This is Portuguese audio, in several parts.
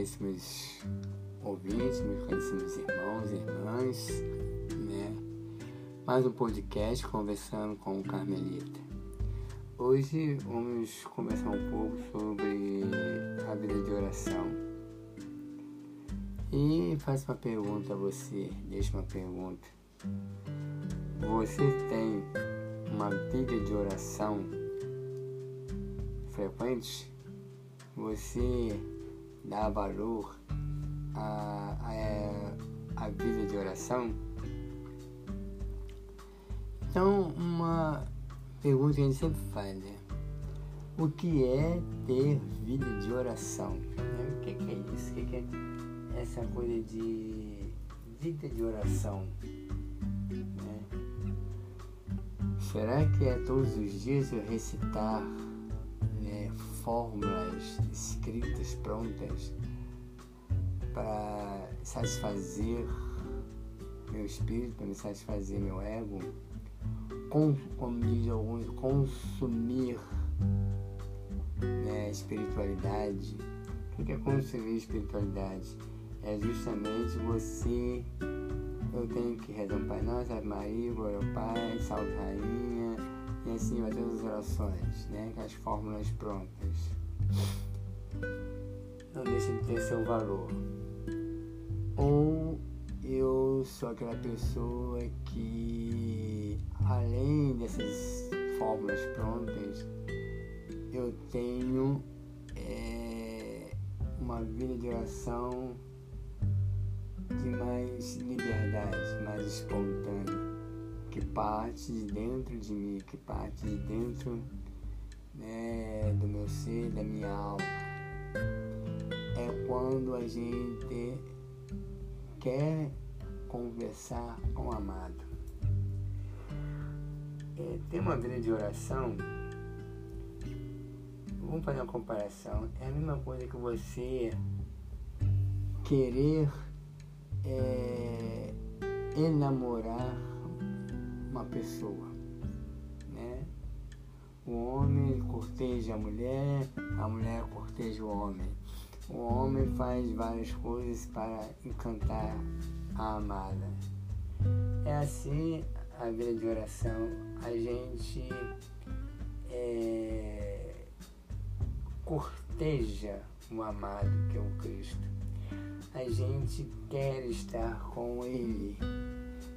caríssimos ouvintes, meus caríssimos irmãos e irmãs, né? Mais um podcast conversando com o Carmelita. Hoje vamos conversar um pouco sobre a vida de oração. E faço uma pergunta a você, deixo uma pergunta. Você tem uma vida de oração frequente? Você dá valor à, à, à vida de oração? Então, uma pergunta que a gente sempre faz, né? O que é ter vida de oração? Né? O que é isso? O que é essa coisa de vida de oração? Né? Será que é todos os dias eu recitar fórmulas prontas, para satisfazer meu espírito, para me satisfazer meu ego, com, como diz alguns, consumir né, espiritualidade. O que é consumir espiritualidade? É justamente você. Eu tenho que rezar um Pai Nosso, Ave Maria, Glória ao Pai, Salve Rainha, e assim vai ter as orações, né? Com as fórmulas prontas. Não deixa de ter seu valor. Ou eu sou aquela pessoa que, além dessas fórmulas prontas, eu tenho é, uma vida de oração de mais liberdade, mais espontânea que parte de dentro de mim, que parte de dentro né, do meu ser, da minha alma. Quando a gente quer conversar com o amado. É, ter uma vida de oração, vamos fazer uma comparação, é a mesma coisa que você querer é, enamorar uma pessoa, né? O homem corteja a mulher, a mulher corteja o homem. O homem faz várias coisas para encantar a amada. É assim a vida de oração. A gente é, corteja o amado, que é o Cristo. A gente quer estar com Ele.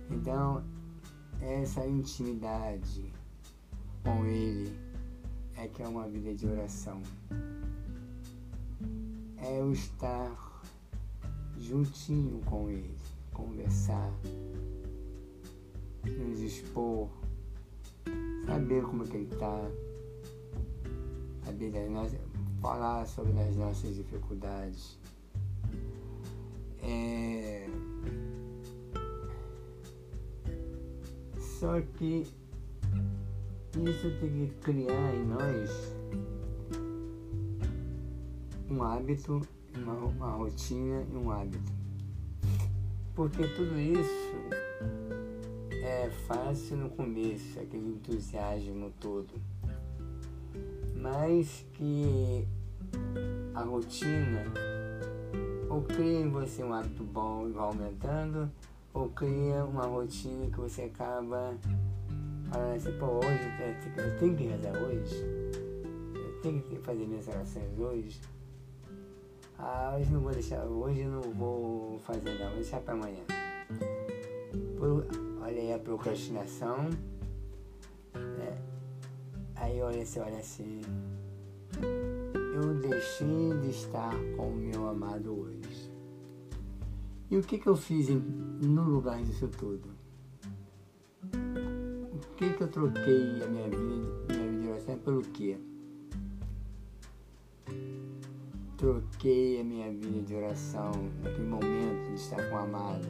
Então, essa intimidade com Ele é que é uma vida de oração. É o estar juntinho com Ele, conversar, nos expor, saber como é que Ele está, saber das nossas, falar sobre as nossas dificuldades. É, Só que isso tem que criar em nós um hábito, uma, uma rotina e um hábito. Porque tudo isso é fácil no começo, aquele entusiasmo todo. Mas que a rotina ou cria em você um hábito bom e vai aumentando, ou cria uma rotina que você acaba falando assim, pô, hoje eu tenho que rezar hoje, eu tenho que fazer minhas orações hoje. Ah, hoje não vou deixar, hoje não vou fazer não, vou deixar para amanhã. Por, olha aí a procrastinação, né? Aí olha, você olha assim, eu deixei de estar com o meu amado hoje. E o que, que eu fiz em, no lugar disso tudo? O que, que eu troquei a minha vida, minha vida pelo quê? Troquei a minha vida de oração naquele momento de estar com o amado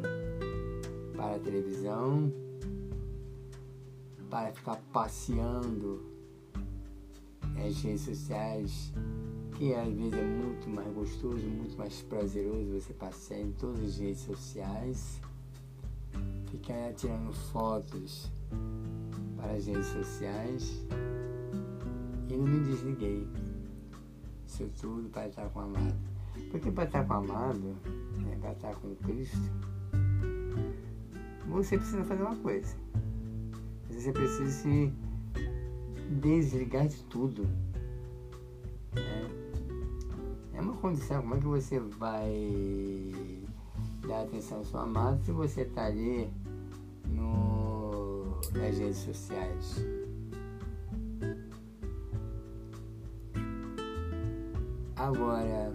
para a televisão, para ficar passeando as redes sociais que às vezes é muito mais gostoso, muito mais prazeroso você passear em todas as redes sociais, ficar tirando fotos para as redes sociais e não me desliguei. Isso tudo para estar com a amada. Porque para estar com o amado, né, para estar com Cristo, você precisa fazer uma coisa. Você precisa se desligar de tudo. Né? É uma condição, como é que você vai dar atenção ao seu amado se você está ali no, nas redes sociais? Agora,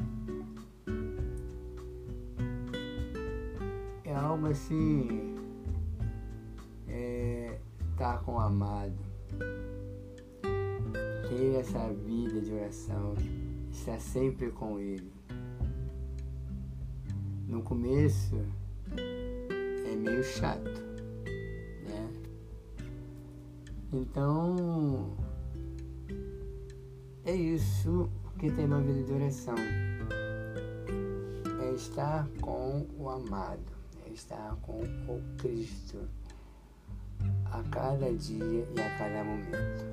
é algo assim, é, estar tá com o amado, ter essa vida de oração, estar sempre com ele. No começo é meio chato, né? Então é isso que tem uma vida de oração. É estar com o amado, é estar com o Cristo a cada dia e a cada momento.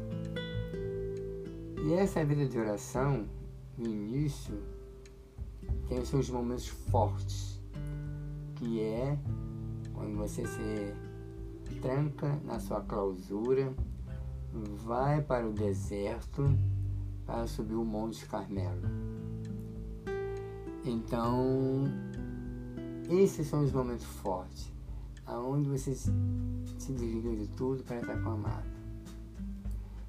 E essa vida de oração, no início, tem os seus momentos fortes, que é quando você se tranca na sua clausura, vai para o deserto para subir o Monte Carmelo. Então, esses são os momentos fortes, aonde você se desliga de tudo para estar com a amado.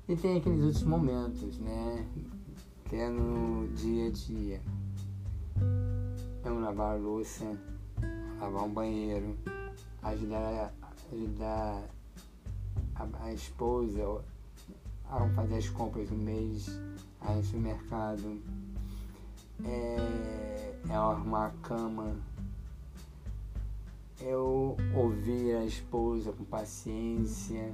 E tem aqueles outros momentos, né? Que é no dia a dia. Vamos lavar a louça, lavar um banheiro, ajudar, ajudar a, a esposa ao fazer as compras do mês, aí no supermercado, é, é arrumar a cama, é ouvir a esposa com paciência,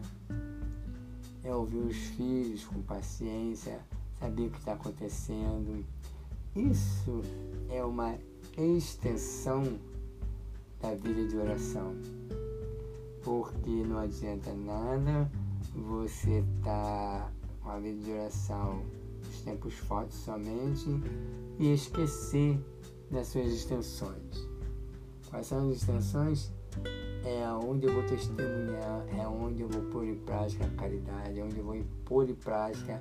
é ouvir os filhos com paciência, saber o que está acontecendo. Isso é uma extensão da vida de oração, porque não adianta nada você tá com a vida de oração os tempos fortes somente e esquecer das suas extensões. Quais são as extensões? É onde eu vou testemunhar, é onde eu vou pôr em prática a caridade, é onde eu vou pôr em prática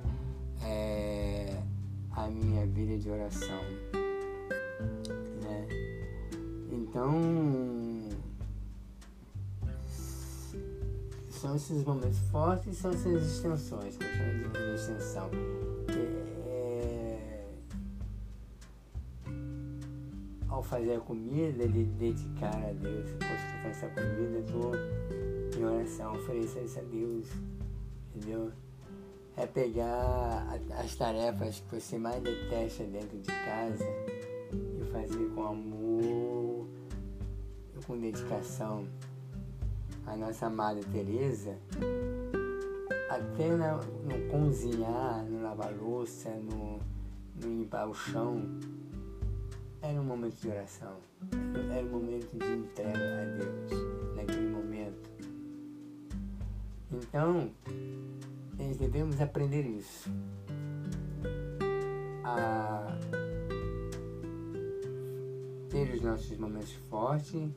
é, a minha vida de oração. Né? Então, são esses momentos fortes, são essas extensões, que eu chamo de extensão. É... Ao fazer a comida, de dedicar a Deus. Estou fazendo essa comida, estou em oração, ofereça isso a Deus, entendeu? É pegar as tarefas que você mais detesta dentro de casa e fazer com amor e com dedicação a nossa amada Teresa, até no cozinhar, no lavar louça, no, no limpar o chão, era um momento de oração, era um momento de entrega a Deus naquele momento. Então, nós devemos aprender isso. A ter os nossos momentos fortes,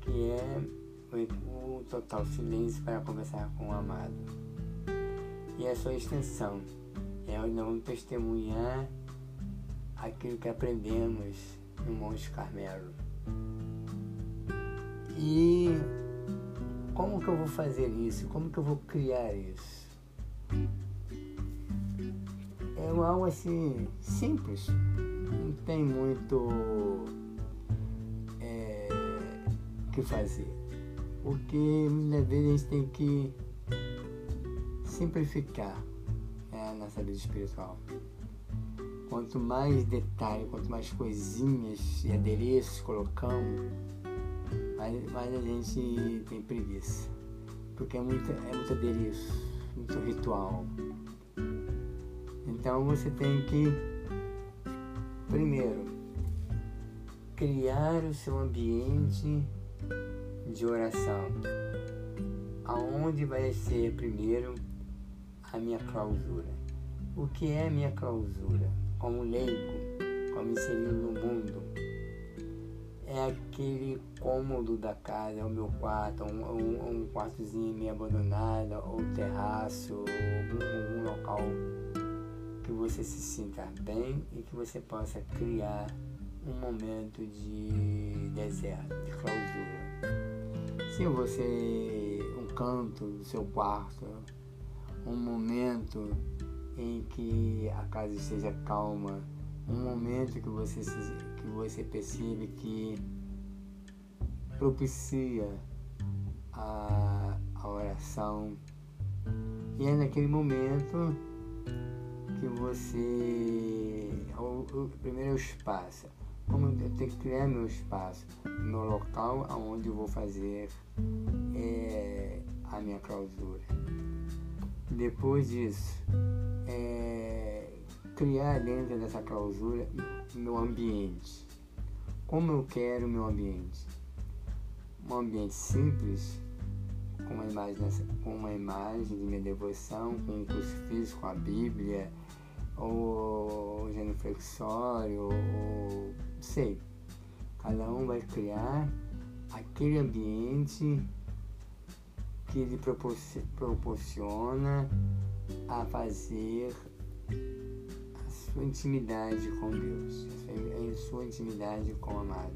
que é o total silêncio para conversar com o amado. E a sua extensão é onde nós vamos testemunhar aquilo que aprendemos no Monte Carmelo. E como que eu vou fazer isso? Como que eu vou criar isso? É algo assim simples, não tem muito é, que fazer porque muitas vezes a gente tem que simplificar né, a nossa vida espiritual. Quanto mais detalhe, quanto mais coisinhas e adereços colocamos, mais, mais a gente tem preguiça. Porque é muito, é muito adereço, muito ritual. Então você tem que, primeiro, criar o seu ambiente de oração, aonde vai ser primeiro a minha clausura. O que é a minha clausura? Como leigo, Vou me inserindo no mundo. É aquele cômodo da casa, é o meu quarto, um, um, um quartozinho meio abandonado, ou terraço, ou algum, algum local que você se sinta bem e que você possa criar um momento de deserto, de clausura. Se você um canto do seu quarto, um momento em que a casa esteja calma, um momento que você, que você percebe que propicia a, a oração. E é naquele momento que você. O, o, primeiro é o espaço. Como eu tenho que criar meu espaço, meu local onde eu vou fazer é, a minha clausura. Depois disso, é, criar dentro dessa clausura meu ambiente. Como eu quero meu ambiente? Um ambiente simples, com uma imagem, com uma imagem de minha devoção, com um crucifixo, com a Bíblia, ou genuflexório, ou sei. Cada um vai criar aquele ambiente que lhe proporciona a fazer a sua intimidade com Deus, a sua intimidade com o amado.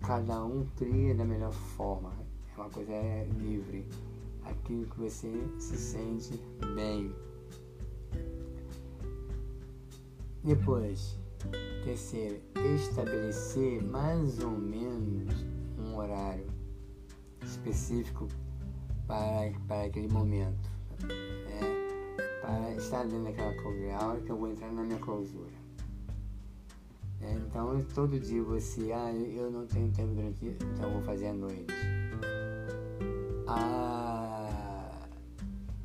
Cada um cria da melhor forma, é uma coisa livre, aquilo que você se sente bem. Depois, terceiro, estabelecer mais ou menos um horário específico para, para aquele momento. Né? Para estar dentro daquela a hora que eu vou entrar na minha clausura. É, então todo dia você, ah, eu não tenho tempo durante então eu vou fazer à noite. Ah,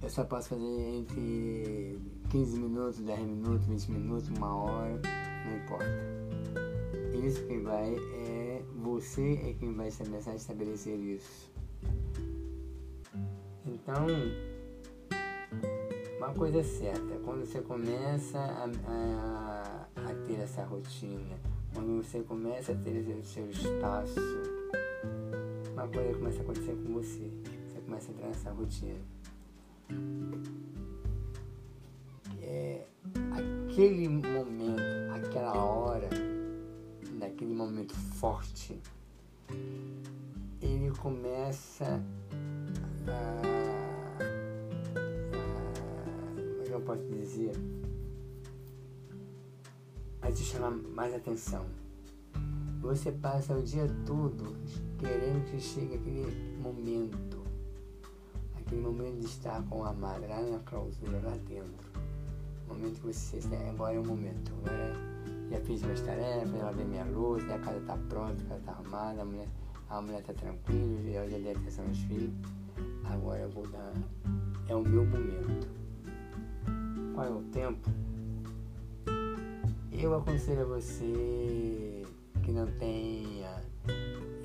eu só posso fazer entre 15 minutos, 10 minutos, 20 minutos, uma hora, não importa. Isso quem vai é você é quem vai começar a estabelecer isso. Então, uma coisa é certa, quando você começa a, a, a ter essa rotina, quando você começa a ter o seu espaço, uma coisa começa a acontecer com você. Você começa a entrar nessa rotina. É aquele momento, aquela hora, daquele momento forte, ele começa a posso dizer, a te chamar mais atenção. Você passa o dia todo querendo que chegue aquele momento, aquele momento de estar com a amado, lá na clausura, lá dentro. O momento que você agora é o momento, agora já fiz minhas tarefas, já lavei minha luz, a casa está pronta, a casa está arrumada, a mulher a mulher está tranquila, eu já dei atenção aos filhos, agora eu vou dar. É o meu momento qual é o tempo, eu aconselho a você que não tenha,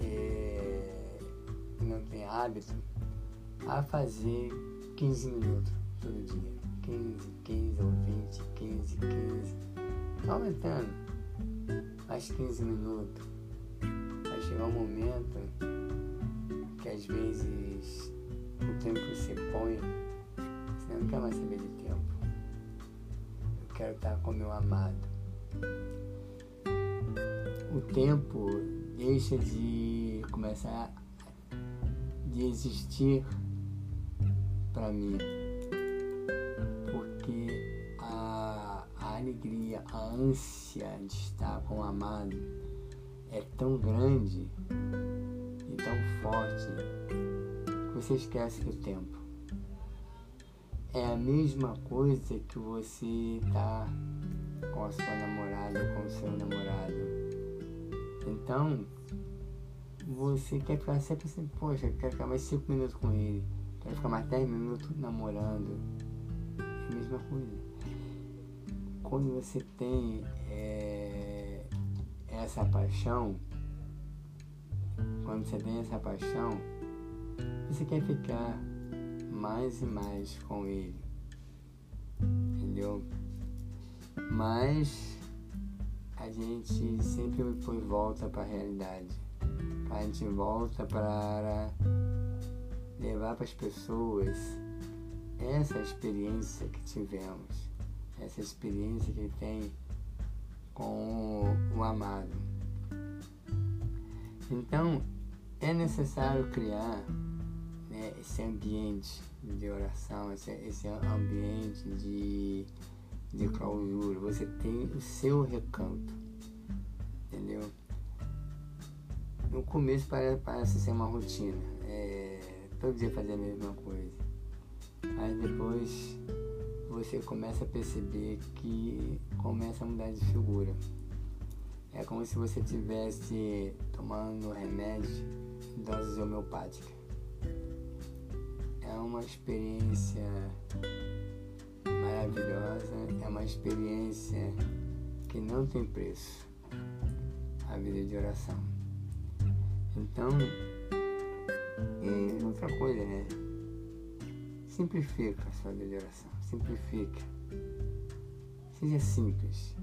é, que não tenha hábito a fazer 15 minutos todo dia. 15, 15 ou 20, 15, 15. Aumentando mais 15 minutos. Vai chegar um momento que às vezes o tempo que você põe, você não quer mais saber de tempo quero estar com meu amado. O tempo deixa de começar de existir para mim, alegria, a ânsia de estar com o amado é tão grande e tão forte que você esquece do tempo é a mesma coisa que você tá com a sua namorada com o seu namorado. Então, você quer ficar sempre assim, poxa, quero ficar mais 5 minutos com ele, quero ficar mais 10 minutos namorando. É a mesma coisa. Quando você tem é, essa paixão, quando você tem essa paixão, você quer ficar mais e mais com Ele. Entendeu? Mas a gente sempre foi volta para a realidade. A gente volta para levar para as pessoas essa experiência que tivemos, essa experiência que tem com o amado. Então, é necessário criar né, esse ambiente de oração, esse, esse ambiente de, de clausura. Você tem o seu recanto, entendeu? No começo parece, parece ser uma rotina, é, todo dia fazer a mesma coisa. Mas depois você começa a perceber que começa a mudar de figura. É como se você estivesse tomando remédio em doses homeopáticas. É uma experiência maravilhosa, é uma experiência que não tem preço a vida de oração. Então, e outra coisa, né? Simplifica a sua vida de oração, simplifica. Seja simples.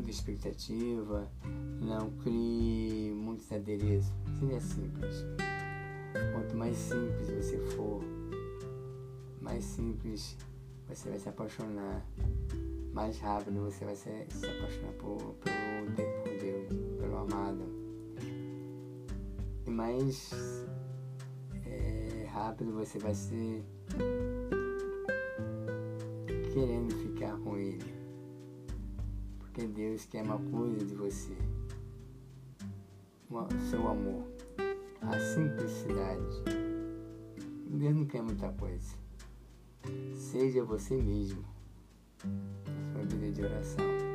muita expectativa, não crie muitos adereços. Seja simples. Quanto mais simples você for, mais simples você vai se apaixonar. Mais rápido você vai se, se apaixonar por, por, por Deus, pelo amado. E mais é, rápido você vai ser querendo ficar com Ele porque Deus quer uma coisa de você, o seu amor, a simplicidade. Deus não quer muita coisa. Seja você mesmo sua vida de oração.